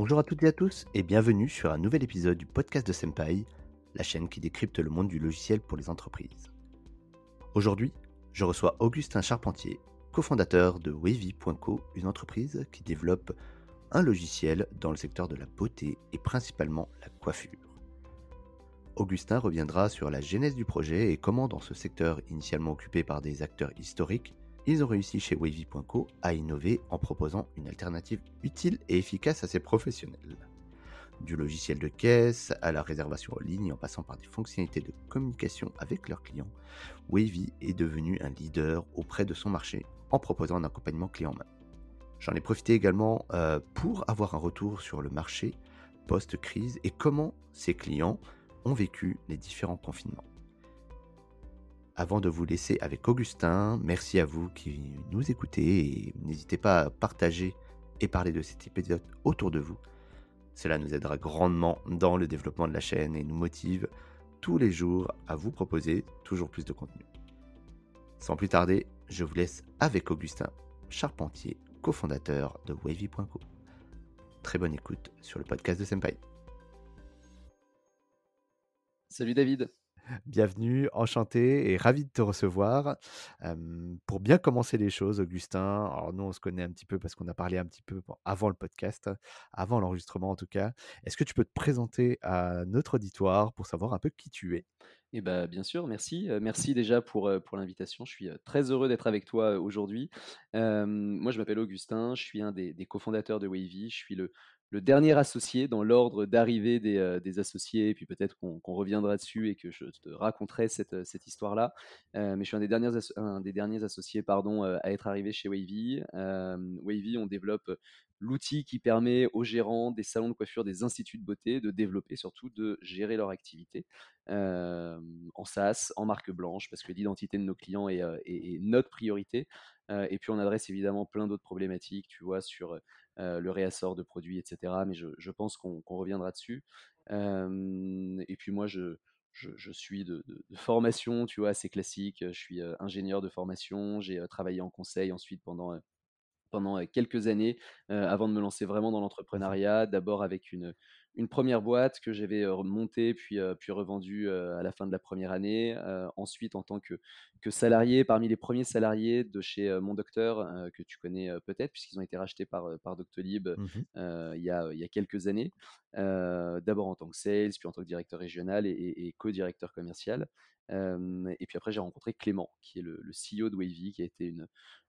Bonjour à toutes et à tous et bienvenue sur un nouvel épisode du podcast de Senpai, la chaîne qui décrypte le monde du logiciel pour les entreprises. Aujourd'hui, je reçois Augustin Charpentier, cofondateur de Wavy.co, une entreprise qui développe un logiciel dans le secteur de la beauté et principalement la coiffure. Augustin reviendra sur la genèse du projet et comment dans ce secteur initialement occupé par des acteurs historiques, ils ont réussi chez Wavy.co à innover en proposant une alternative utile et efficace à ses professionnels. Du logiciel de caisse à la réservation en ligne en passant par des fonctionnalités de communication avec leurs clients, Wavy est devenu un leader auprès de son marché en proposant un accompagnement clé en main. J'en ai profité également euh, pour avoir un retour sur le marché post-crise et comment ses clients ont vécu les différents confinements. Avant de vous laisser avec Augustin, merci à vous qui nous écoutez et n'hésitez pas à partager et parler de cet épisode autour de vous. Cela nous aidera grandement dans le développement de la chaîne et nous motive tous les jours à vous proposer toujours plus de contenu. Sans plus tarder, je vous laisse avec Augustin Charpentier, cofondateur de Wavy.co. Très bonne écoute sur le podcast de Senpai. Salut David. Bienvenue, enchanté et ravi de te recevoir. pour bien commencer les choses, Augustin, alors nous on se connaît un petit peu parce qu'on a parlé un petit peu avant le podcast, avant l'enregistrement en tout cas. Est-ce que tu peux te présenter à notre auditoire pour savoir un peu qui tu es? Eh ben, bien sûr, merci. merci déjà pour, l'invitation. Je suis très heureux d'être avec toi aujourd'hui. moi, je m'appelle Augustin, je suis un des, des cofondateurs de Wavy. Je suis le, le dernier associé dans l'ordre d'arrivée des, euh, associés, et puis peut-être qu'on reviendra dessus et que je te raconterai cette, euh, histoire-là. Euh, mais je suis un des derniers, un des derniers associés pardon, à être arrivé chez Wavy. Wavy, on développe l'outil qui permet aux gérants des salons de coiffure, des instituts de beauté de développer, surtout de gérer leur activité en SaaS, en marque blanche, parce que l'identité de nos clients est, notre priorité. et puis on adresse évidemment plein d'autres problématiques, tu vois, sur le réassort de produits, etc. Mais je, pense qu'on reviendra dessus. et puis moi, je, suis de, formation, tu vois, assez classique. Je suis ingénieur de formation. J'ai travaillé en conseil ensuite pendant pendant quelques années avant de me lancer vraiment dans l'entrepreneuriat. D'abord avec une, une première boîte que j'avais montée puis, puis revendue à la fin de la première année. ensuite, en tant que, que salarié, parmi les premiers salariés de chez Mon Docteur, que tu connais peut-être, puisqu'ils ont été rachetés par, par Doctolib mmh il, y a, il y a quelques années. D'abord en tant que sales, puis en tant que directeur régional et, et, co-directeur commercial. et puis après, j'ai rencontré Clément, qui est le, le CEO de Wavy, qui a été une,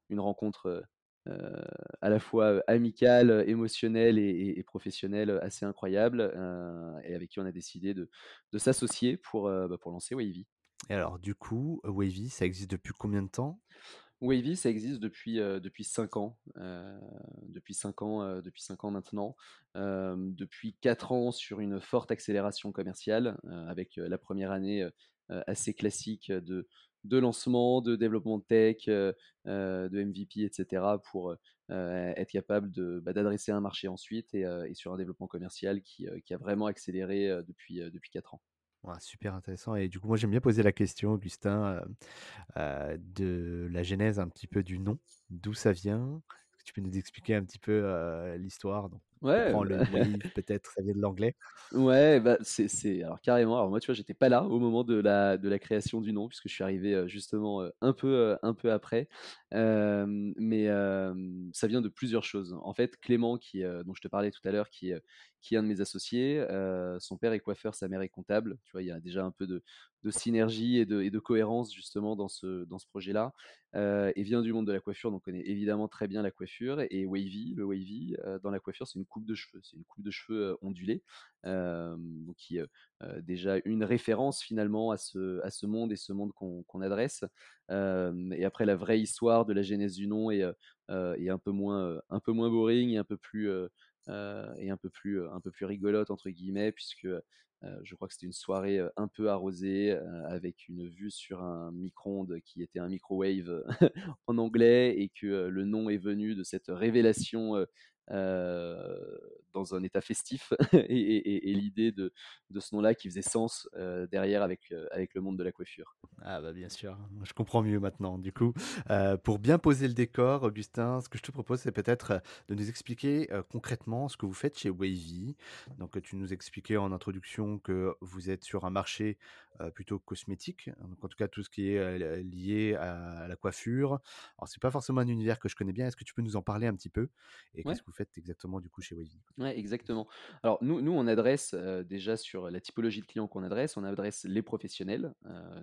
une rencontre euh, à la fois amical, émotionnel et, professionnel assez incroyable, et avec qui on a décidé de, s'associer pour, bah, pour lancer Wavy. Et alors, du coup, Wavy, ça existe depuis combien de temps? Wavy, ça existe depuis, depuis 5 ans. depuis 5 ans, depuis 5 ans maintenant. depuis 4 ans sur une forte accélération commerciale, avec la première année assez classique de, de lancement, de développement de tech, euh, euh, de MVP, etc. pour euh, être capable bah, d'adresser un marché ensuite et, sur un développement commercial qui, a vraiment accéléré depuis, depuis 4 ans. super intéressant. Et du coup, moi, j'aime bien poser la question, Augustin, de la genèse un petit peu du nom, d'où ça vient? Est-ce que tu peux nous expliquer un petit peu l'histoire Ouais, le bah peut-être, ça vient de l'anglais. Ouais, bah, c'est alors carrément. Alors moi, tu vois, j'étais pas là au moment de la de la création du nom puisque je suis arrivé, justement, un peu, un peu après. mais ça vient de plusieurs choses. En fait, Clément qui, dont je te parlais tout à l'heure, qui qui est un de mes associés, son père est coiffeur, sa mère est comptable. Tu vois, il y a déjà un peu de de synergie et de cohérence justement dans ce projet-là. et vient du monde de la coiffure, donc on connaît évidemment très bien la coiffure et wavy, le wavy, dans la coiffure, c'est une coupe de cheveux. C'est une coupe de cheveux ondulée, donc qui est déjà une référence finalement à ce, monde et ce monde qu'on adresse. et après, la vraie histoire de la genèse du nom est, est un, peu moins, un peu moins boring et un peu plus, et un peu plus, un peu plus rigolote entre guillemets, puisque je crois que c'était une soirée un peu arrosée avec une vue sur un micro-ondes qui était un microwave en anglais et que le nom est venu de cette révélation dans un état festif et, l'idée de, de, ce nom-là qui faisait sens derrière avec, avec le monde de la coiffure. Ah bah bien sûr, je comprends mieux maintenant. Du coup, pour bien poser le décor, Augustin, ce que je te propose, c'est peut-être de nous expliquer concrètement ce que vous faites chez Wavy. Donc tu nous expliquais en introduction que vous êtes sur un marché plutôt cosmétique, donc en tout cas tout ce qui est lié à, la coiffure. Alors c'est pas forcément un univers que je connais bien. Est-ce que tu peux nous en parler un petit peu? Et qu'est-ce que vous exactement du coup chez Wavy Ouais, exactement. Alors nous, nous on adresse déjà sur la typologie de clients qu'on adresse, on adresse les professionnels,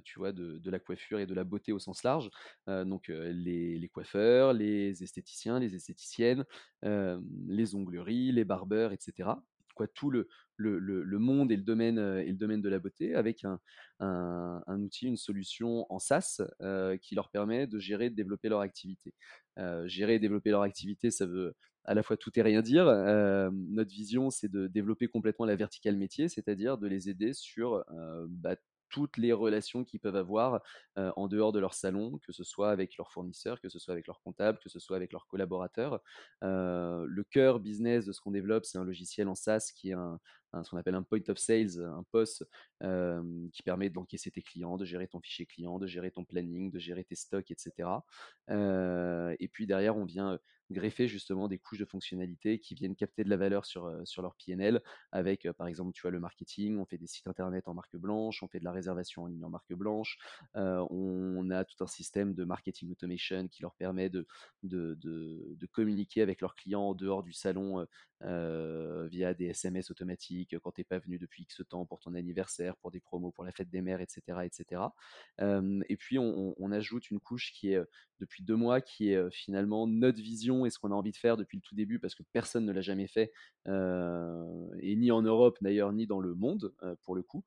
tu vois, de, de, la coiffure et de la beauté au sens large. donc les, les, coiffeurs, les esthéticiens, les esthéticiennes, les ongleries, les barbeurs, etc quoi, tout le, le, le, monde et le, domaine, et le domaine de la beauté avec un, un, outil, une solution en SaaS qui leur permet de gérer de développer leur activité. gérer et développer leur activité, ça veut à la fois tout et rien dire. notre vision, c'est de développer complètement la verticale métier, c'est-à-dire de les aider sur bah, toutes les relations qu'ils peuvent avoir en dehors de leur salon, que ce soit avec leurs fournisseurs, que ce soit avec leurs comptables, que ce soit avec leurs collaborateurs. le cœur business de ce qu'on développe, c'est un logiciel en SaaS qui est ce qu'on appelle un point of sales, un POS qui permet d'encaisser tes clients, de gérer ton fichier client, de gérer ton planning, de gérer tes stocks, etc. et puis derrière, on vient greffer justement des couches de fonctionnalités qui viennent capter de la valeur sur, sur leur PNL avec, par exemple, tu vois, le marketing, on fait des sites internet en marque blanche, on fait de la réservation en ligne en marque blanche, on a tout un système de marketing automation qui leur permet de, de, de, communiquer avec leurs clients en dehors du salon via des SMS automatiques quand tu n'es pas venu depuis X temps pour ton anniversaire, pour des promos, pour la fête des mères, etc. etc. et puis on, ajoute une couche qui est depuis deux mois, qui est finalement notre vision et ce qu'on a envie de faire depuis le tout début, parce que personne ne l'a jamais fait, et ni en Europe d'ailleurs, ni dans le monde, pour le coup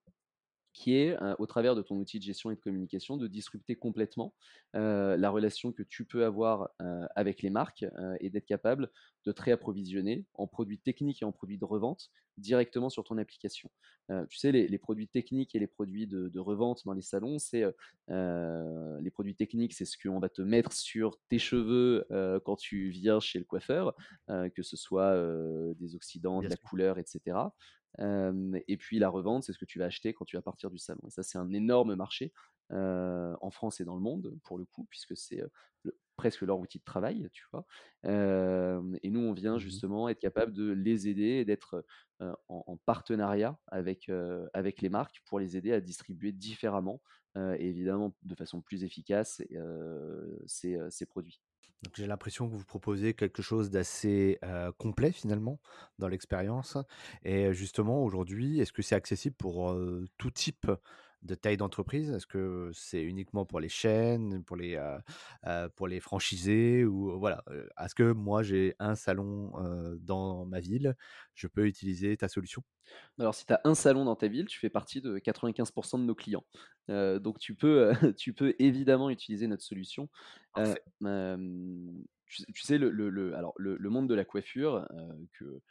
qui est, au travers de ton outil de gestion et de communication, de disrupter complètement la relation que tu peux avoir avec les marques et d'être capable de te réapprovisionner en produits techniques et en produits de revente directement sur ton application. tu sais, les, produits techniques et les produits de, revente dans les salons, c'est les produits techniques, c'est ce qu'on va te mettre sur tes cheveux quand tu viens chez le coiffeur, que ce soit des oxydants, de la couleur, etc et puis la revente, c'est ce que tu vas acheter quand tu vas partir du salon. Et ça, c'est un énorme marché en France et dans le monde, pour le coup, puisque c'est presque leur outil de travail, tu vois. et nous, on vient mmh justement être capable de les aider et d'être en, partenariat avec, avec les marques pour les aider à distribuer différemment et évidemment de façon plus efficace ces produits j'ai l'impression que vous proposez quelque chose d'assez complet finalement dans l'expérience. Et justement, aujourd'hui, est-ce que c'est accessible pour tout type de taille d'entreprise? Est-ce que c'est uniquement pour les chaînes, pour les, pour les franchisés ou voilà Est-ce que moi j'ai un salon dans ma ville, je peux utiliser ta solution? Alors, si tu as un salon dans ta ville, tu fais partie de 95% de nos clients. donc, tu peux, tu peux évidemment utiliser notre solution. tu, sais, le, le, alors, le, monde de la coiffure, que,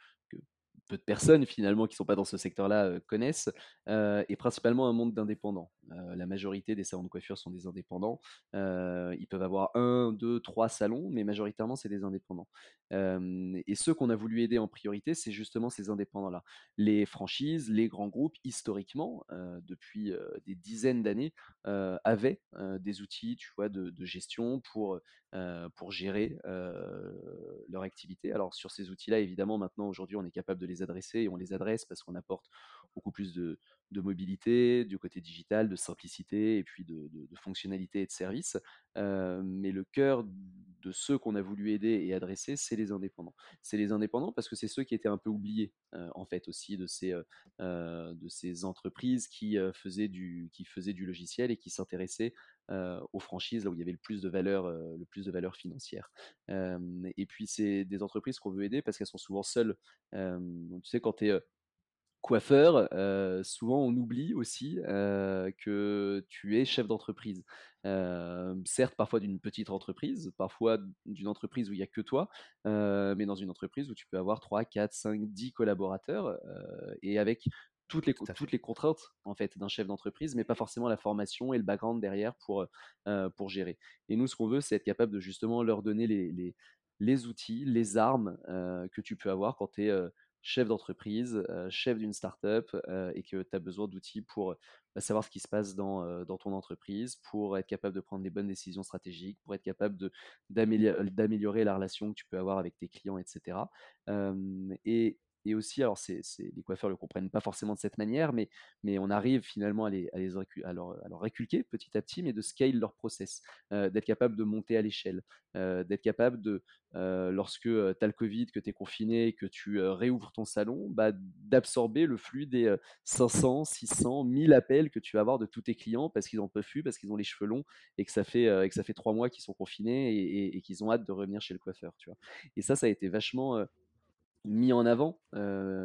peu de personnes finalement qui ne sont pas dans ce secteur-là connaissent, est principalement un monde d'indépendants. la majorité des salons de coiffure sont des indépendants. ils peuvent avoir un, deux, trois salons, mais majoritairement c'est des indépendants. et ceux qu'on a voulu aider en priorité, c'est justement ces indépendants-là. Les franchises, les grands groupes, historiquement, depuis des dizaines d'années, avaient des outils, tu vois, de, de gestion pour pour gérer leur activité. Alors sur ces outils-là, évidemment, maintenant aujourd'hui, on est capable de les adresser et on les adresse parce qu'on apporte beaucoup plus de, mobilité, du côté digital, de simplicité et puis de, fonctionnalité et de services. mais le cœur de ceux qu'on a voulu aider et adresser, c'est les indépendants. C'est les indépendants parce que c'est ceux qui étaient un peu oubliés en fait aussi de ces, ces entreprises qui, faisaient du, qui faisaient du logiciel et qui s'intéressaient aux franchises, là où il y avait le plus de valeur, le plus de valeur financière. et puis c'est des entreprises qu'on veut aider parce qu'elles sont souvent seules. tu sais, quand tu es coiffeur, souvent on oublie aussi que tu es chef d'entreprise. certes, parfois d'une petite entreprise, parfois d'une entreprise où il n'y a que toi, mais dans une entreprise où tu peux avoir 3, 4, 5, 10 collaborateurs et avec toutes les, toutes les contraintes en fait d'un chef d'entreprise, mais pas forcément la formation et le background derrière pour, pour gérer. Et nous, ce qu'on veut, c'est être capable de justement leur donner les, les outils, les armes que tu peux avoir quand tu es chef d'entreprise, chef d'une start-up et que tu as besoin d'outils pour bah, savoir ce qui se passe dans, dans ton entreprise, pour être capable de prendre des bonnes décisions stratégiques, pour être capable d'améliorer la relation que tu peux avoir avec tes clients, etc. et, et aussi, alors les coiffeurs ne le comprennent pas forcément de cette manière, mais, on arrive finalement à, les, à, leur, réculquer petit à petit, mais de scale leur process, euh, d'être capable de monter à l'échelle, euh, d'être capable de, euh, lorsque tu as le Covid, que tu es confiné, que tu réouvres ton salon, bah, d'absorber le flux des 500, 600, 1000 appels que tu vas avoir de tous tes clients parce qu'ils en peuvent plus, parce qu'ils ont les cheveux longs et que ça fait, et trois mois qu'ils sont confinés et, et qu'ils ont hâte de revenir chez le coiffeur. Tu vois. Et ça, ça a été vachement mis en avant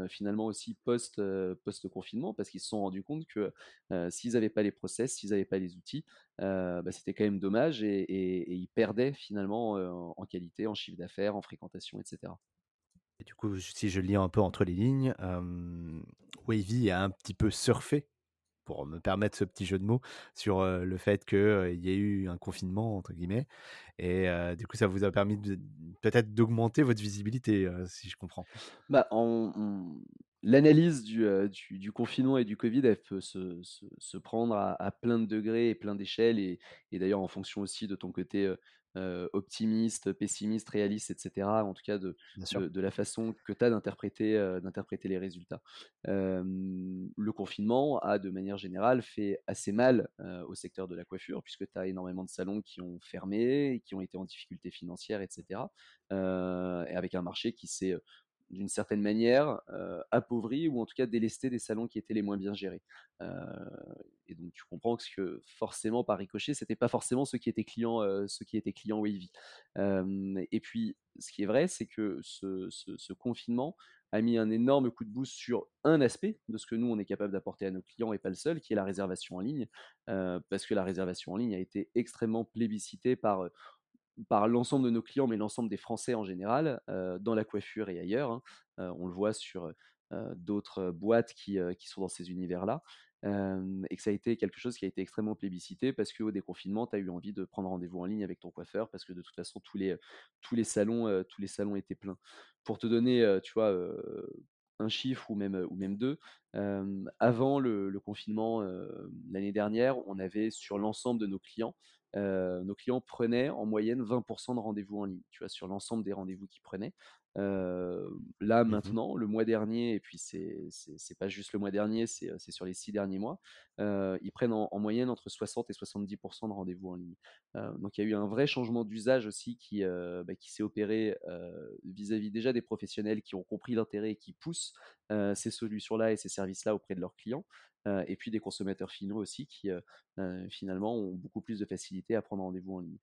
finalement aussi post, post confinement parce qu'ils se sont rendus compte que s'ils n'avaient pas les process, s'ils n'avaient pas les outils, bah, c'était quand même dommage et, ils perdaient finalement en qualité, en chiffre d'affaires, en fréquentation, etc. Et du coup, si je lis un peu entre les lignes, Wavy a un petit peu surfé pour me permettre ce petit jeu de mots sur le fait qu'il y ait eu un confinement entre guillemets et du coup ça vous a permis peut-être d'augmenter votre visibilité si je comprends. Bah, L'analyse du, du, confinement et du Covid, elle peut se, se, prendre à, plein de degrés et plein d'échelles, et, et d'ailleurs en fonction aussi de ton côté euh, optimiste, pessimiste, réaliste, etc. En tout cas, de, de, la façon que tu as d'interpréter, euh, d'interpréter les résultats. le confinement a, de manière générale, fait assez mal euh, au secteur de la coiffure, puisque tu as énormément de salons qui ont fermé, qui ont été en difficulté financière, etc. et avec un marché qui s'est d'une certaine manière appauvri ou en tout cas délesté des salons qui étaient les moins bien gérés. et donc tu comprends que forcément par ricochet, c'était pas forcément ceux qui étaient clients, ceux qui étaient clients Wavy. et puis ce qui est vrai, c'est que ce, confinement a mis un énorme coup de boost sur un aspect de ce que nous on est capable d'apporter à nos clients et pas le seul, qui est la réservation en ligne, parce que la réservation en ligne a été extrêmement plébiscitée par par l'ensemble de nos clients, mais l'ensemble des Français en général, dans la coiffure et ailleurs. Hein. on le voit sur d'autres boîtes qui, qui, sont dans ces univers-là. et que ça a été quelque chose qui a été extrêmement plébiscité parce qu'au déconfinement, tu as eu envie de prendre rendez-vous en ligne avec ton coiffeur parce que de toute façon, tous les, salons, tous les salons étaient pleins. Pour te donner, tu vois, un chiffre ou même, ou deux, avant le confinement l'année dernière, on avait sur l'ensemble de nos clients nos clients prenaient en moyenne 20% de rendez-vous en ligne, tu vois, sur l'ensemble des rendez-vous qu'ils prenaient. là, mmh maintenant, le mois dernier, et puis c'est c'est pas juste le mois dernier, c'est sur les six derniers mois, ils prennent en, moyenne entre 60 et 70% de rendez-vous en ligne. donc il y a eu un vrai changement d'usage aussi qui, bah, qui s'est opéré vis-à-vis déjà des professionnels qui ont compris l'intérêt et qui poussent ces solutions-là et ces services-là auprès de leurs clients. et puis des consommateurs finaux aussi qui finalement ont beaucoup plus de facilité à prendre rendez-vous en ligne.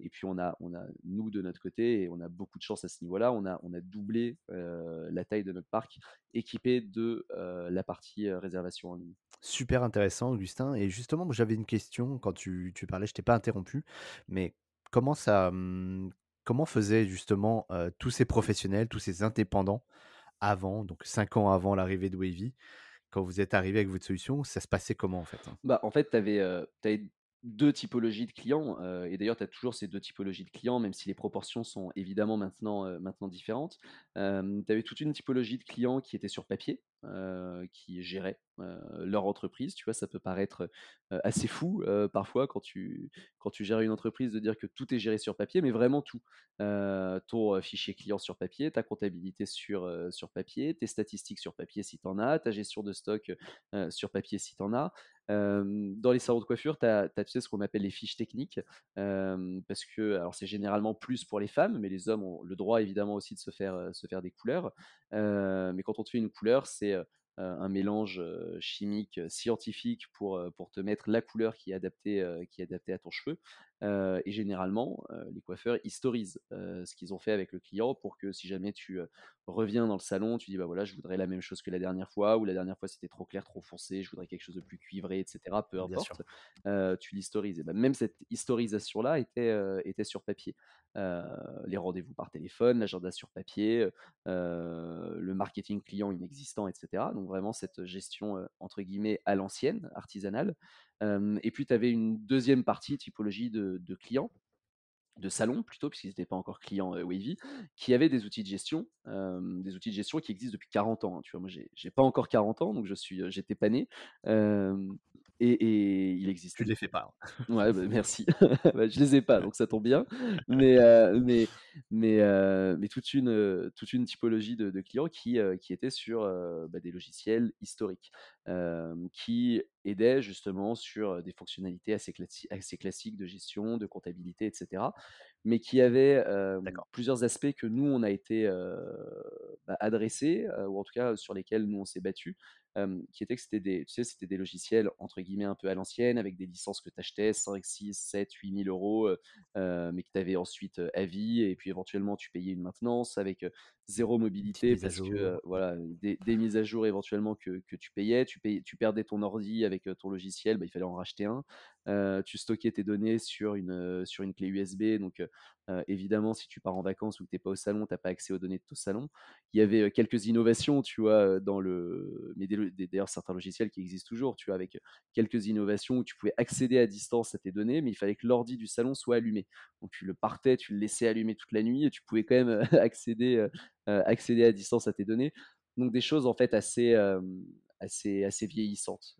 et puis on a, on a, nous de notre côté, et on a beaucoup de chance à ce niveau-là, on a, on a doublé la taille de notre parc équipé de la partie réservation en ligne. Super intéressant, Augustin. Et justement, j'avais une question quand tu, tu parlais, je t'ai pas interrompu, mais comment ça, mmh, comment faisaient justement tous ces professionnels, tous ces indépendants avant, donc cinq ans avant l'arrivée de Wavy, quand vous êtes arrivé avec votre solution, ça se passait comment en fait hein? Bah, en fait, tu avais, deux typologies de clients, et d'ailleurs tu as toujours ces deux typologies de clients, même si les proportions sont évidemment maintenant, maintenant différentes. tu avais toute une typologie de clients qui étaient sur papier, qui géraient leur entreprise. Tu vois, ça peut paraître assez fou parfois quand tu, quand tu gères une entreprise de dire que tout est géré sur papier, mais vraiment tout. ton fichier client sur papier, ta comptabilité sur, sur papier, tes statistiques sur papier si tu en as, ta gestion de stock sur papier si tu en as. dans les salons de coiffure, tu as, tu sais, ce qu'on appelle les fiches techniques, parce que c'est généralement plus pour les femmes, mais les hommes ont le droit évidemment aussi de se faire, se faire des couleurs. mais quand on te fait une couleur, c'est un mélange chimique scientifique pour, te mettre la couleur qui est adaptée à ton cheveu. Et généralement, les coiffeurs historisent ce qu'ils ont fait avec le client pour que si jamais tu reviens dans le salon, tu dis bah voilà, je voudrais la même chose que la dernière fois, ou la dernière fois c'était trop clair, trop foncé, je voudrais quelque chose de plus cuivré, etc. Peu importe, tu l'historises. Et bah, même cette historisation-là était, était sur papier. les rendez-vous par téléphone, l'agenda sur papier, le marketing client inexistant, etc. Donc vraiment cette gestion entre guillemets à l'ancienne, artisanale. Et puis tu avais une deuxième partie, typologie de, clients, de salon plutôt, puisqu'ils n'étaient pas encore clients Wavy, qui avaient des outils de gestion, des outils de gestion qui existent depuis 40 ans. Hein, tu vois, moi, j'ai pas encore 40 ans, donc je suis, j'étais pas né. Et, et, il existe. Tu les fais pas. Hein. Ouais, bah, merci. bah, je les ai pas, donc ça tombe bien. Mais, mais, mais, mais toute, une, toute une typologie de, clients qui, qui étaient sur bah, des logiciels historiques, qui aidaient justement sur des fonctionnalités assez, assez classiques de gestion, de comptabilité, etc. Mais qui avaient plusieurs aspects que nous, on a été bah, adressés, ou en tout cas sur lesquels nous, on s'est battus qui était que c'était des, tu sais, c'était des logiciels entre guillemets un peu à l'ancienne, avec des licences que tu achetais 5, 6, 7, 8 000 euros, mais que tu avais ensuite à vie, et puis éventuellement tu payais une maintenance avec zéro mobilité parce que voilà, des, mises à jour éventuellement que, que tu payais, tu, payais, tu perdais ton ordi avec ton logiciel, bah, il fallait en racheter un. tu stockais tes données sur une, sur une clé USB, donc évidemment, si tu pars en vacances ou que tu n'es pas au salon, tu n'as pas accès aux données de ton salon. Il y avait quelques innovations, tu vois, dans le. Mais d'ailleurs, certains logiciels qui existent toujours, tu vois, avec quelques innovations où tu pouvais accéder à distance à tes données, mais il fallait que l'ordi du salon soit allumé. Donc tu le partais, tu le laissais allumer toute la nuit et tu pouvais quand même accéder, accéder à distance à tes données. Donc des choses en fait assez, assez, assez vieillissantes.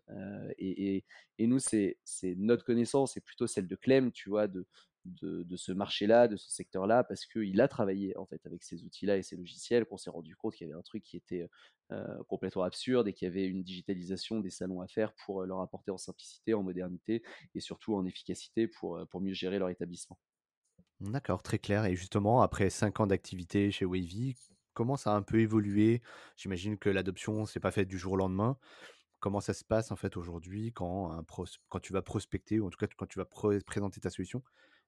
Et, et, nous, c'est notre connaissance, et plutôt celle de Clem, tu vois, de, de, ce marché-là, de ce secteur-là, parce qu'il a travaillé en fait avec ces outils-là et ces logiciels, qu'on s'est rendu compte qu'il y avait un truc qui était euh, complètement absurde et qu'il y avait une digitalisation des salons à faire pour euh, leur apporter en simplicité, en modernité et surtout en efficacité pour, euh, pour mieux gérer leur établissement. D'accord, très clair. Et justement, après cinq ans d'activité chez Wavy, comment ça a un peu évolué? J'imagine que l'adoption s'est pas faite du jour au lendemain. Comment ça se passe en fait aujourd'hui quand, quand tu vas prospecter ou en tout cas quand tu vas présenter ta solution?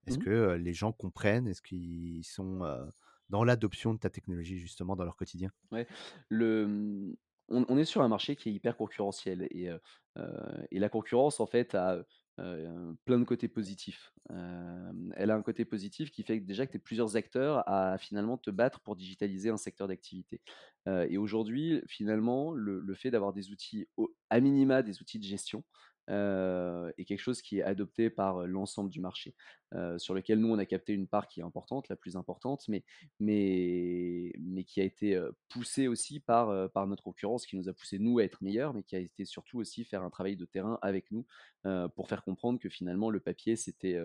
Est-ce mmh que les gens comprennent? Est-ce qu'ils sont dans l'adoption de ta technologie justement dans leur quotidien? Ouais, le, mmh, on, est sur un marché qui est hyper concurrentiel et, et la concurrence en fait a plein de côtés positifs. elle a un côté positif qui fait que déjà que tu es plusieurs acteurs à finalement te battre pour digitaliser un secteur d'activité. et aujourd'hui, finalement, le, le fait d'avoir des outils, à minima des outils de gestion, euh, et quelque chose qui est adopté par l'ensemble du marché, sur lequel nous, on a capté une part qui est importante, la plus importante, mais, mais, mais qui a été poussée aussi par, par notre concurrence, qui nous a poussé, nous, à être meilleurs, mais qui a été surtout aussi faire un travail de terrain avec nous pour faire comprendre que finalement, le papier, c'était...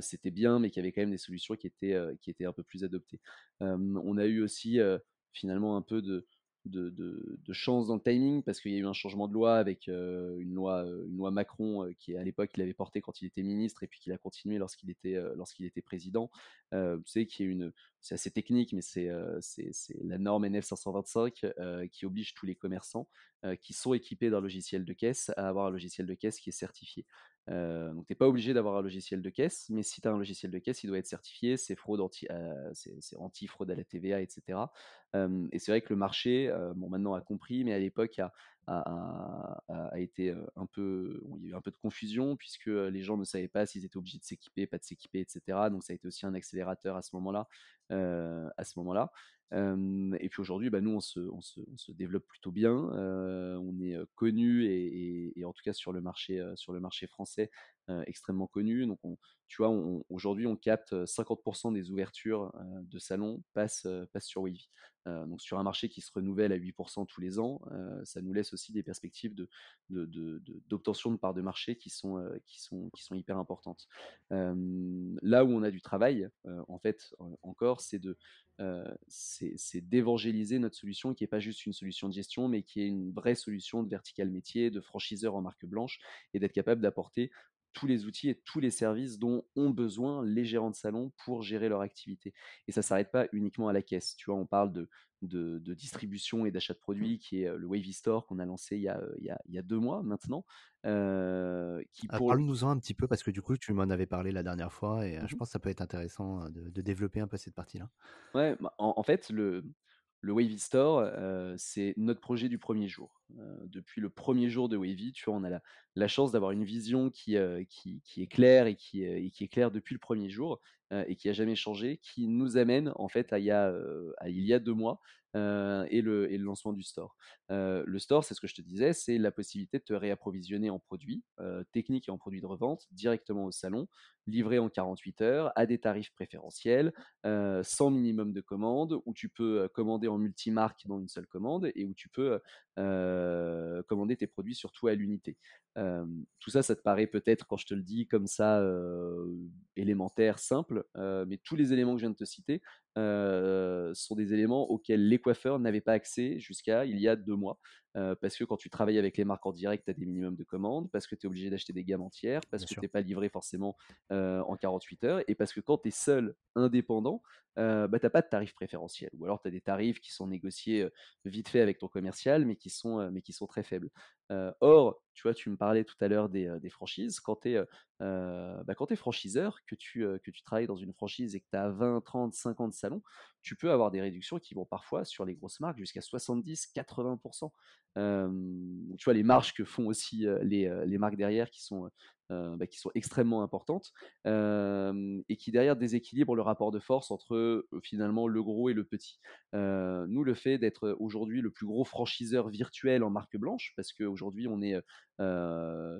c'était bien, mais qu'il y avait quand même des solutions qui étaient, qui étaient un peu plus adoptées. on a eu aussi finalement un peu de, de, chance dans le timing parce qu'il y a eu un changement de loi avec euh, une, loi, euh, une loi Macron euh, qui à l'époque il avait porté quand il était ministre et puis qu'il a continué lorsqu'il était, lorsqu'il était président. sais, qui c'est assez technique, mais c'est, c'est, la norme NF 525 qui oblige tous les commerçants qui sont équipés d'un logiciel de caisse à avoir un logiciel de caisse qui est certifié. Donc, tu n'es pas obligé d'avoir un logiciel de caisse, mais si tu as un logiciel de caisse, il doit être certifié, c'est anti, c'est, anti-fraude à la TVA, etc. et c'est vrai que le marché, bon, maintenant a compris, mais à l'époque a, été un peu, il y a eu un peu de confusion puisque les gens ne savaient pas s'ils étaient obligés de s'équiper, pas de s'équiper, etc. Donc ça a été aussi un accélérateur à ce moment-là. à ce moment-là et puis aujourd'hui, bah, nous, on se, développe plutôt bien. on est connu et, en tout cas sur le marché, sur le marché français, extrêmement connu. Donc, on, tu vois, aujourd'hui, on capte 50% des ouvertures de salons passent, sur Wavy. donc, sur un marché qui se renouvelle à 8% tous les ans, ça nous laisse aussi des perspectives d'obtention de, parts de marché qui sont hyper importantes. là où on a du travail, en fait, encore, c'est de c'est d'évangéliser notre solution qui n'est pas juste une solution de gestion, mais qui est une vraie solution de vertical métier, de franchiseur en marque blanche, et d'être capable d'apporter tous les outils et tous les services dont ont besoin les gérants de salon pour gérer leur activité. Et ça ne s'arrête pas uniquement à la caisse. Tu vois, on parle de, de, distribution et d'achat de produits qui est le Wavy Store qu'on a lancé il y a, il y a, deux mois maintenant. Euh, qui ah, Parle-nous-en un petit peu parce que du coup, tu m'en avais parlé la dernière fois et je mmh pense que ça peut être intéressant de, développer un peu cette partie-là. Ouais, bah, en, fait, le, le Wavy Store, c'est notre projet du premier jour. depuis le premier jour de Wavy, tu vois, on a la, chance d'avoir une vision qui, qui, est claire et qui, qui, est claire depuis le premier jour et qui a jamais changé, qui nous amène en fait à il y a deux mois et, le, et le lancement du store. le store, c'est ce que je te disais, c'est la possibilité de te réapprovisionner en produits techniques et en produits de revente directement au salon, livré en 48 heures à des tarifs préférentiels, sans minimum de commandes, où tu peux commander en multimarque dans une seule commande et où tu peux commander tes produits surtout à l'unité. tout ça, ça te paraît peut-être, quand je te le dis comme ça, élémentaire, simple, mais tous les éléments que je viens de te citer sont des éléments auxquels les coiffeurs n'avaient pas accès jusqu'à il y a deux mois. Parce que quand tu travailles avec les marques en direct, tu as des minimums de commandes, parce que tu es obligé d'acheter des gammes entières, parce que tu n'es pas livré forcément en 48 heures, et parce que quand tu es seul, indépendant, bah, tu n'as pas de tarif préférentiel. Ou alors tu as des tarifs qui sont négociés vite fait avec ton commercial, mais qui sont, mais qui sont très faibles. or, tu vois, tu me parlais tout à l'heure des, franchises. Quand tu es, bah, es, franchiseur, que tu, que tu travailles dans une franchise et que tu as 20, 30, 50 salons, tu peux avoir des réductions qui vont parfois sur les grosses marques jusqu'à 70, 80%. Tu vois, les marges que font aussi les, les marques derrière qui sont bah, qui sont extrêmement importantes et qui derrière déséquilibrent le rapport de force entre finalement le gros et le petit. nous, le fait d'être aujourd'hui le plus gros franchiseur virtuel en marque blanche, parce qu'aujourd'hui, on est,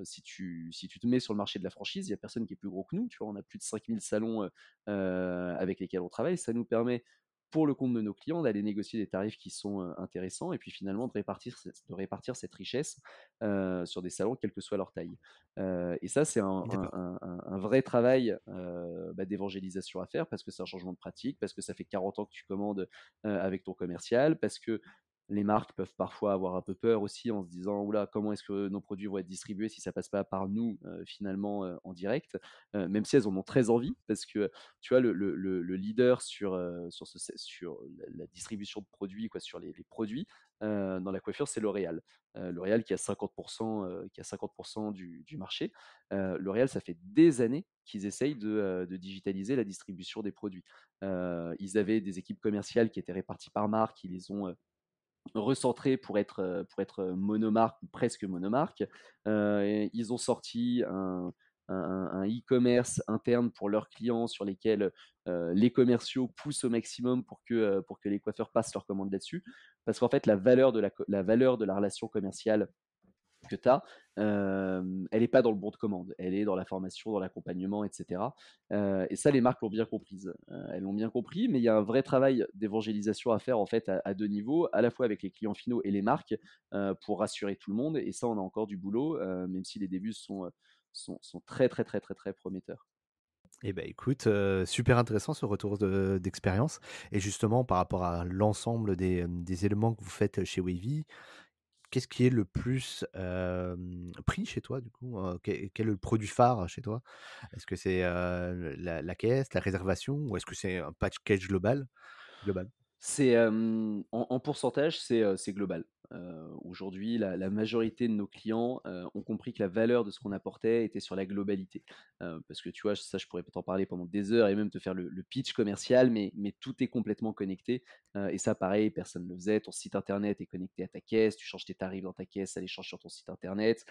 si, tu, si tu te mets sur le marché de la franchise, il n'y a personne qui est plus gros que nous. Tu vois, on a plus de 5000 salons avec lesquels on travaille. Ça nous permet pour le compte de nos clients, d'aller négocier des tarifs qui sont intéressants et puis finalement de répartir, de répartir cette richesse sur des salons, quelle que soit leur taille. et ça, c'est un, vrai travail bah, d'évangélisation à faire parce que c'est un changement de pratique, parce que ça fait 40 ans que tu commandes avec ton commercial, parce que les marques peuvent parfois avoir un peu peur aussi en se disant oula comment est-ce que nos produits vont être distribués si ça passe pas par nous finalement en direct? Même si elles en ont très envie parce que tu vois le, leader sur sur la, distribution de produits quoi sur les, produits dans la coiffure c'est L'Oréal. L'Oréal qui a 50% qui a 50% du, marché L'Oréal ça fait des années qu'ils essayent de, de, digitaliser la distribution des produits. Ils avaient des équipes commerciales qui étaient réparties par marque ils les ont recentré pour être, pour être monomarque ou presque monomarque. ils ont sorti un, e-commerce interne pour leurs clients sur lesquels les commerciaux poussent au maximum pour que, pour que les coiffeurs passent leurs commandes là-dessus. Parce qu'en fait, la valeur de la, la valeur de la relation commerciale tu as, elle n'est pas dans le bon de commande, elle est dans la formation, dans l'accompagnement, etc. et ça, les marques l'ont bien comprise. elles l'ont bien compris, mais il y a un vrai travail d'évangélisation à faire en fait à, deux niveaux, à la fois avec les clients finaux et les marques, pour rassurer tout le monde. Et ça, on a encore du boulot, même si les débuts sont, sont, très, très, très, très, très prometteurs. Eh ben écoute, super intéressant ce retour d'expérience. et justement, par rapport à l'ensemble des, des, éléments que vous faites chez Wavy, qu'est-ce qui est le plus pris chez toi, du coup quel, est le produit phare chez toi? Est-ce que c'est la, caisse, la réservation, ou est-ce que c'est un package global, global. C'est en, pourcentage, c'est global. Aujourd'hui, la, majorité de nos clients ont compris que la valeur de ce qu'on apportait était sur la globalité. parce que tu vois, ça, je pourrais t'en parler pendant des heures et même te faire le, pitch commercial, mais, tout est complètement connecté. et ça, pareil, personne ne le faisait. Ton site internet est connecté à ta caisse, tu changes tes tarifs dans ta caisse, ça les change sur ton site internet.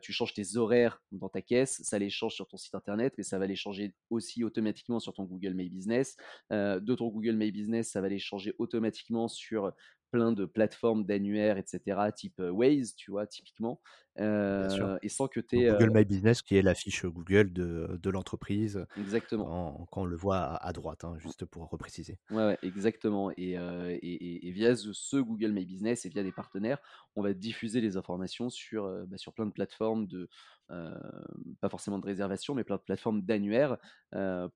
tu changes tes horaires dans ta caisse, ça les change sur ton site internet, mais ça va les changer aussi automatiquement sur ton Google My Business. de ton Google My Business, ça va les changer automatiquement sur plein de plateformes d'annuaires, etc., type Waze, tu vois, typiquement. Et sans que tu Google My Business, qui est la fiche Google de, de l'entreprise. Exactement. quand on le voit à, droite, hein, juste pour repréciser. Ouais, ouais exactement. Et, et, et, via ce Google My Business et via des partenaires, on va diffuser les informations sur, bah, sur plein de plateformes de, pas forcément de réservation, mais plein de plateformes d'annuaires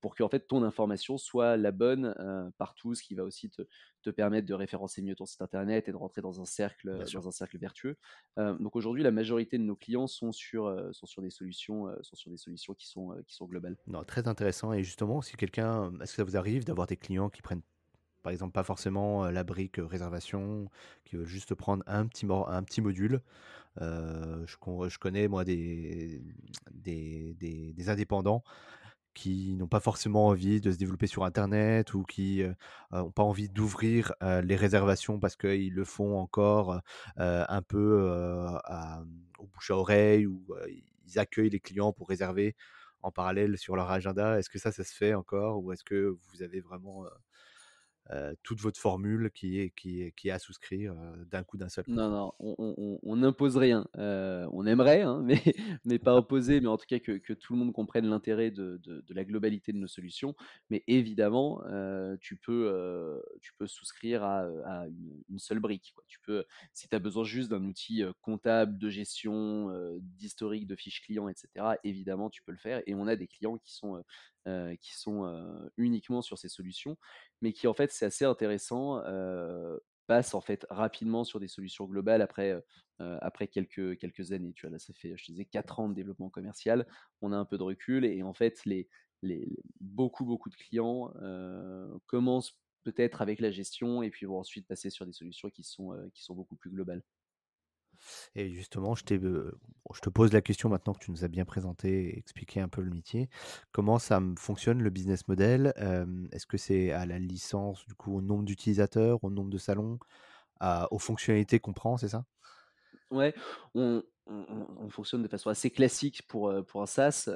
pour que en fait ton information soit la bonne partout, ce qui va aussi te, te, permettre de référencer mieux ton site internet et de rentrer dans un cercle, dans un cercle vertueux. donc aujourd'hui, la majorité de nos clients sont sur, sont sur des solutions, sont sur des solutions qui sont, qui sont globales. Non, très intéressant. Et justement, si quelqu'un, est-ce que ça vous arrive d'avoir des clients qui prennent par exemple pas forcément la brique réservation, qui veulent juste prendre un petit, un petit module? Je, connais moi des, des, indépendants qui n'ont pas forcément envie de se développer sur Internet ou qui n'ont pas envie d'ouvrir les réservations parce qu'ils le font encore un peu au bouche à oreille ou ils accueillent les clients pour réserver en parallèle sur leur agenda. Est-ce que ça, ça se fait encore ou est-ce que vous avez vraiment toute votre formule qui est qui qui à souscrire, d'un coup, d'un seul coup? Non, non, on n'impose rien. Heu, on aimerait, hein, mais mais pas imposer, mais en tout cas que que tout le monde comprenne l'intérêt de de la globalité de nos solutions. Mais évidemment, tu peux, tu peux souscrire à, une seule brique. Tu peux si tu as besoin juste d'un outil, comptable, de gestion, d'historique de fiches clients et cetera, évidemment, tu peux le faire et on a des clients qui sont, heu, qui sont, heu, uniquement sur ces solutions, mais qui, en fait, c'est assez intéressant, heu, passent, en fait, rapidement sur des solutions globales après, heu, après quelques quelques années. Tu vois? Là, ça fait, je disais 4 ans de développement commercial. On a un peu de recul et en fait, les les beaucoup, beaucoup de clients, commencent peut-être avec la gestion et puis vont ensuite passer sur des solutions qui sont, qui sont beaucoup plus globales. Et justement, bon, je te pose la question maintenant que tu nous as bien présenté et expliqué un peu le métier. Comment ça, fonctionne le business model? Hem, est-ce que c'est à la licence, du coup, au nombre d'utilisateurs, au nombre de salons, aux fonctionnalités qu'on prend, c'est ça? Ouais, on on on fonctionne de façon assez classique pour, pour un SaaS,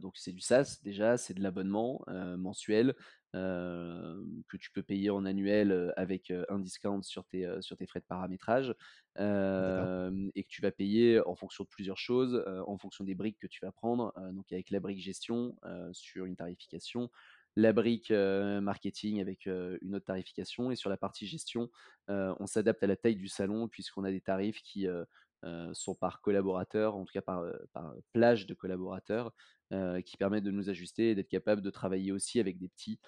donc c'est du SaaS déjà, c'est de l'abonnement, mensuel, que tu peux payer en annuel, avec, un discount sur tes, heu, sur tes frais de paramétrage, et que tu vas payer en fonction de plusieurs choses, en fonction des briques que tu vas prendre, donc avec la brique gestion, sur une tarification, la brique, marketing avec, une autre tarification et sur la partie gestion, on s'adapte à la taille du salon puisqu'on a des tarifs qui, sont par collaborateur, en tout cas par, par plage de collaborateurs, heu, qui permettent de nous ajuster et d'être capable de travailler aussi avec des petits,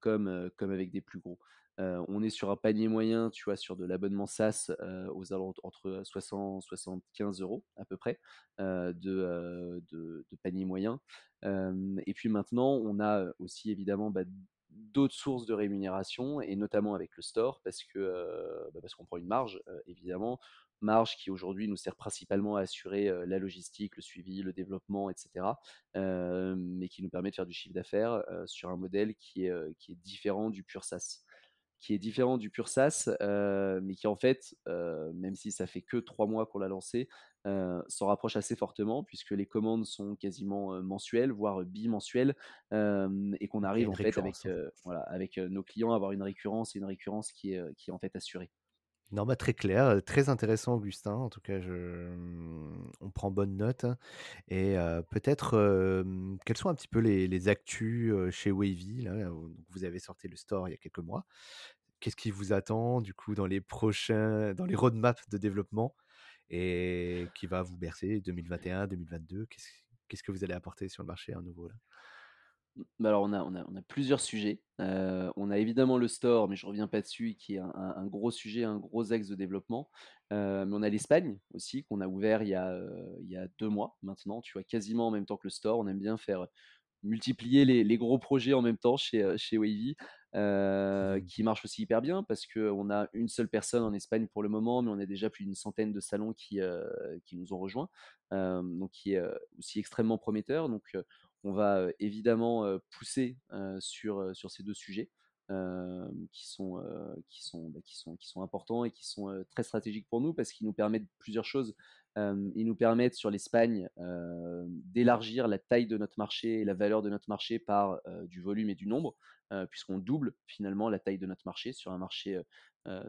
comme, comme avec des plus gros. On est sur un panier moyen, tu vois, sur de l'abonnement SaaS, heu, aux alentours entre 60-75 € à peu près, de, de panier moyen. Et puis maintenant, on a, aussi évidemment, bah, d'autres sources de rémunération et notamment avec le store parce que, bah, parce qu'on prend une marge, évidemment. Marge qui aujourd'hui nous sert principalement à assurer, la logistique, le suivi, le développement et cetera, hem, mais qui nous permet de faire du chiffre d'affaires, sur un modèle qui est, qui est différent du pur SaaS. Qui est différent du pur SaaS, mais qui en fait, même si ça fait que 3 mois qu'on l'a lancé, s'en rapproche assez fortement puisque les commandes sont quasiment, mensuelles, voire bimensuelles, et qu'on arrive en fait avec, heu, voilà, avec, nos clients à avoir une récurrence et une récurrence qui est, qui est en fait assurée. Non, bah, très clair, très intéressant Augustin. En tout cas, je, mmh, on prend bonne note hein. et peut-être, hem, quelles sont un petit peu les les actus, chez Wavy vous avez sorti le store il y a quelques mois. Qu'est-ce qui vous attend du coup dans les prochains dans les roadmaps de développement et qui va vous bercer 2021-2022? Qu'est-ce qu'est-ce que vous allez apporter sur le marché à nouveau là? Mmh, bah, alors on a on a on a plusieurs sujets. Heu, on a évidemment le store, mais je reviens pas dessus, qui est un un un gros sujet, un gros axe de développement. Heu, mais on a l'Espagne aussi, qu'on a ouvert il y a, heu, il y a 2 mois maintenant, tu vois? Quasiment en même temps que le store. On aime bien faire, multiplier les les gros projets en même temps chez, chez Wavy, qui marche aussi hyper bien parce qu'on a une seule personne en Espagne pour le moment, mais on a déjà plus d'une centaine de salons qui, qui nous ont rejoints, donc qui est, aussi extrêmement prometteur. Donc, on va, évidemment, pousser, sur, ces 2 sujets, bah, qui sont importants et qui sont, très stratégiques pour nous parce qu'ils nous permettent plusieurs choses. Ils nous permettent sur l'Espagne, d'élargir la taille de notre marché et la valeur de notre marché par, du volume et du nombre, puisqu'on double finalement la taille de notre marché sur un marché,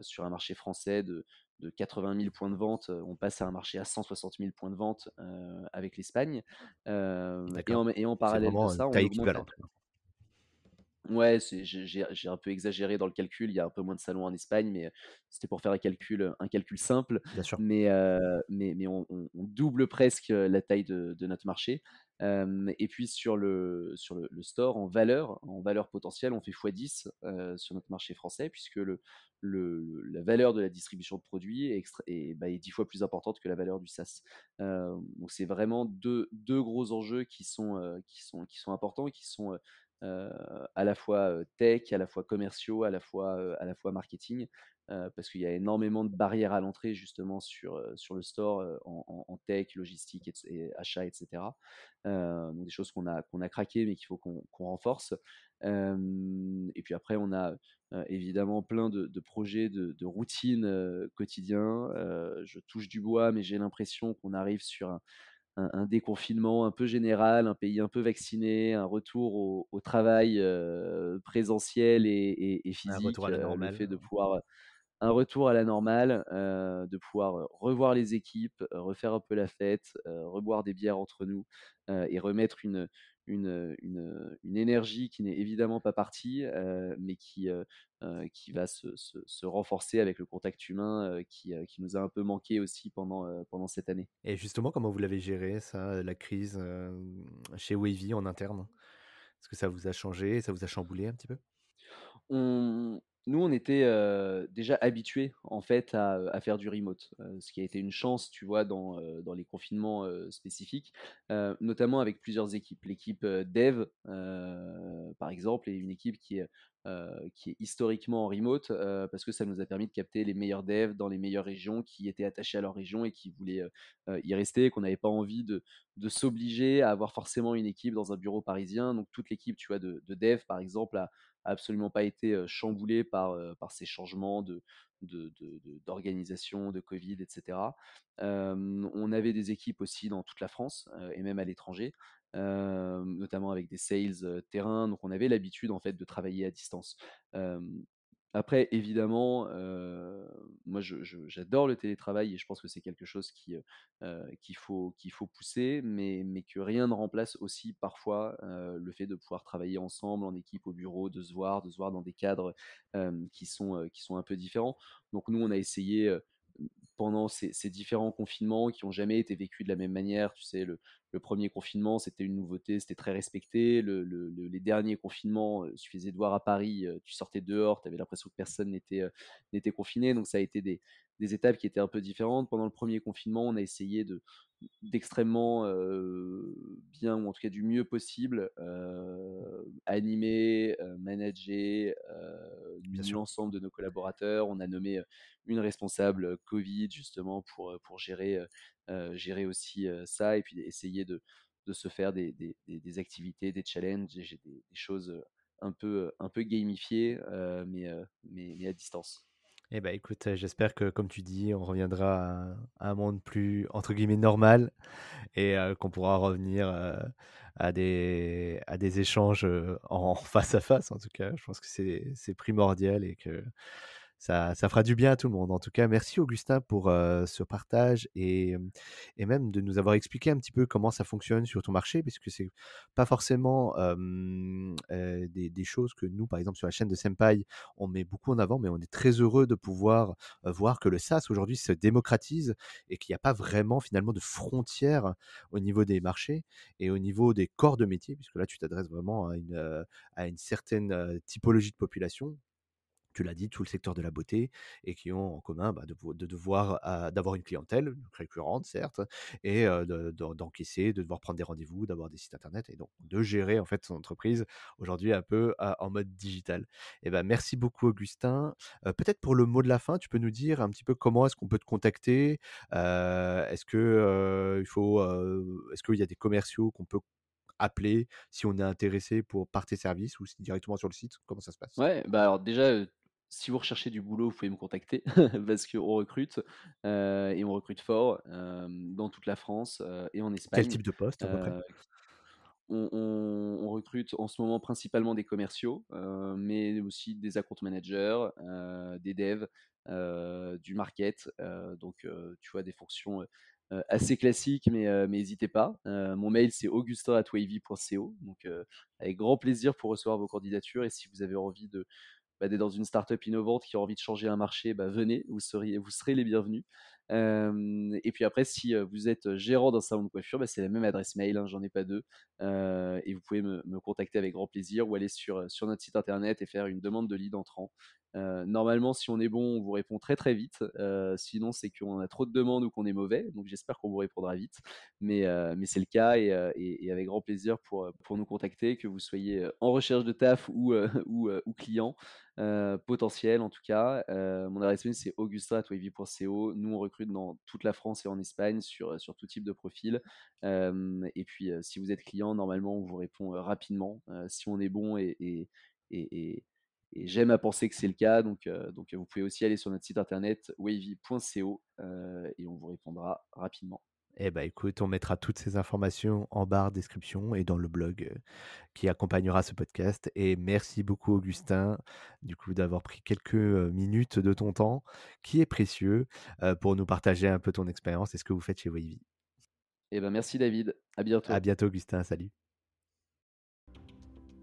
sur un marché français de de 80 000 points de vente, heu, on passe à un marché à 160 000 points de vente, heu, avec l'Espagne. Hem et en et parallèle de ça, on augmente. Ouais, c'est j'ai j'ai j'ai un peu exagéré dans le calcul. Il y a un peu moins de salons en Espagne, mais, heu, c'était pour faire un calcul, un calcul simple. Bien sûr. Mais, heu, mais mais on on on double presque, heu, la taille de de notre marché. Hem et puis sur le sur le le store en valeur en valeur potentielle, on fait x10, heu, sur notre marché français puisque le le le la valeur de la distribution de produits est extré est, bah, est 10 fois plus importante que la valeur du SaaS. Donc c'est vraiment deux deux gros enjeux qui sont, heu, qui sont qui sont importants et qui sont, heu, à la fois, tech, à la fois commerciaux, à la fois, à la fois marketing, parce qu'il y a énormément de barrières à l'entrée justement sur, sur le store, en tech, logistique et achat et cetera. Heu, donc des choses qu'on a qu'on a craquées, mais qu'il faut qu'on qu'on renforce. Et puis après on a, évidemment plein de projets de de routine, quotidien. Heu, je touche du bois, mais j'ai l'impression qu'on arrive sur un un, déconfinement un peu général, un pays un peu vacciné, un retour au, travail présentiel et, Un physique, retour à la le normale. fait de pouvoir un retour à la normale, de pouvoir revoir les équipes, refaire un peu la fête, reboire des bières entre nous et remettre une, une, une, énergie qui n'est évidemment pas partie, mais qui, qui va se, se, renforcer avec le contact humain qui, qui, nous a un peu manqué aussi pendant, pendant cette année. Et justement, comment vous l'avez géré, ça, la crise chez Wavy en interne? Est-ce que ça vous a changé, ça vous a chamboulé un petit peu? On, nous, on était déjà habitués en fait à, faire du remote, ce qui a été une chance, tu vois, dans, les confinements spécifiques, notamment avec plusieurs équipes. L'équipe dev, par exemple, est une équipe qui est, qui est historiquement en remote parce que ça nous a permis de capter les meilleurs devs dans les meilleures régions qui étaient attachés à leur région et qui voulaient y rester, qu'on n'avait pas envie de, de s'obliger à avoir forcément une équipe dans un bureau parisien. Donc toute l'équipe, tu vois, de, de dev, par exemple, a absolument pas été chamboulé par, par ces changements de, d'organisation, de, Covid, etc. on avait des équipes aussi dans toute la France et même à l'étranger, notamment avec des sales terrain. Donc on avait l'habitude en fait de travailler à distance. Après, évidemment, moi, j'adore le télétravail et je pense que c'est quelque chose qui, qu'il faut, qu'il faut pousser, mais, mais que rien ne remplace aussi parfois le fait de pouvoir travailler ensemble, en équipe, au bureau, de se voir, de se voir dans des cadres qui, sont, qui sont un peu différents. Donc nous, on a essayé pendant ces, différents confinements qui n'ont jamais été vécus de la même manière. Tu sais, le, premier confinement, c'était une nouveauté, c'était très respecté. les derniers confinements, il suffisait de voir à Paris, tu sortais dehors, tu avais l'impression que personne n'était n'était confiné. Donc ça a été des, des, étapes qui étaient un peu différentes. Pendant le premier confinement, on a essayé de, d'extrêmement bien, ou en tout cas du mieux possible, animer, manager l'ensemble de nos collaborateurs. On a nommé une responsable Covid justement pour, pour gérer, gérer aussi ça et puis essayer de, de se faire des, des, des, activités, des challenges, des, des, choses un peu, un peu gamifiées, mais, mais, mais à distance. Eh ben, écoute, j'espère que, comme tu dis, on reviendra à, un monde plus, entre guillemets, normal et qu'on pourra revenir à, des, à des échanges en face à face, en tout cas. Je pense que c'est primordial et que ça, fera du bien à tout le monde. En tout cas, merci Augustin pour ce partage et, même de nous avoir expliqué un petit peu comment ça fonctionne sur ton marché, puisque c'est pas forcément des, choses que nous, par exemple, sur la chaîne de Senpai, on met beaucoup en avant, mais on est très heureux de pouvoir voir que le SaaS aujourd'hui se démocratise et qu'il n'y a pas vraiment finalement de frontières au niveau des marchés et au niveau des corps de métier, puisque là, tu t'adresses vraiment à une certaine typologie de population tu l'as dit, tout le secteur de la beauté, et qui ont en commun bah, de, devoir d'avoir une clientèle récurrente, certes, et d'encaisser, de, devoir prendre des rendez-vous, d'avoir des sites internet, et donc de gérer en fait son entreprise aujourd'hui un peu en mode digital. Et ben merci beaucoup Augustin. Peut-être pour le mot de la fin, tu peux nous dire un petit peu comment est-ce qu'on peut te contacter? est-ce que faut, est-ce qu'il y a des commerciaux qu'on peut appeler si on est intéressé pour par tes services ou directement sur le site? Comment ça se passe? Ouais, bah alors déjà, si vous recherchez du boulot, vous pouvez me contacter parce qu'on recrute et on recrute fort dans toute la France et en Espagne. Quel type de poste à peu près? On, recrute en ce moment principalement des commerciaux, mais aussi des account managers, des devs, du market. donc, tu vois, des fonctions assez classiques, mais n'hésitez pas. mon mail, c'est augustin.wavy.co. Donc, avec grand plaisir pour recevoir vos candidatures. Et si vous avez envie de, bah, dans une startup innovante qui a envie de changer un marché, bah, venez, vous, seriez, vous serez les bienvenus. et puis après, si vous êtes gérant d'un salon de coiffure, bah, c'est la même adresse mail, hein, j'en ai pas deux. et vous pouvez me, contacter avec grand plaisir ou aller sur, sur notre site internet et faire une demande de lead entrant. Normalement, si on est bon, on vous répond très très vite. sinon, c'est qu'on a trop de demandes ou qu'on est mauvais. Donc, j'espère qu'on vous répondra vite. Mais, mais c'est le cas et, avec grand plaisir pour, pour nous contacter, que vous soyez en recherche de taf ou, ou, client. Euh, potentiel en tout cas. Euh, mon adresse mail c'est augusta.wavy.co. Nous on recrute dans toute la France et en Espagne sur, sur tout type de profil. Euh, et puis si vous êtes client, normalement on vous répond rapidement si on est bon et, et j'aime à penser que c'est le cas. Donc, donc vous pouvez aussi aller sur notre site internet wavy.co et on vous répondra rapidement. Eh ben écoute, on mettra toutes ces informations en barre description et dans le blog euh, qui accompagnera ce podcast. Et merci beaucoup Augustin, du coup d'avoir pris quelques euh, minutes de ton temps, qui est précieux, euh, pour nous partager un peu ton expérience et ce que vous faites chez Wavy. Eh ben merci David, à bientôt. À bientôt Augustin, salut.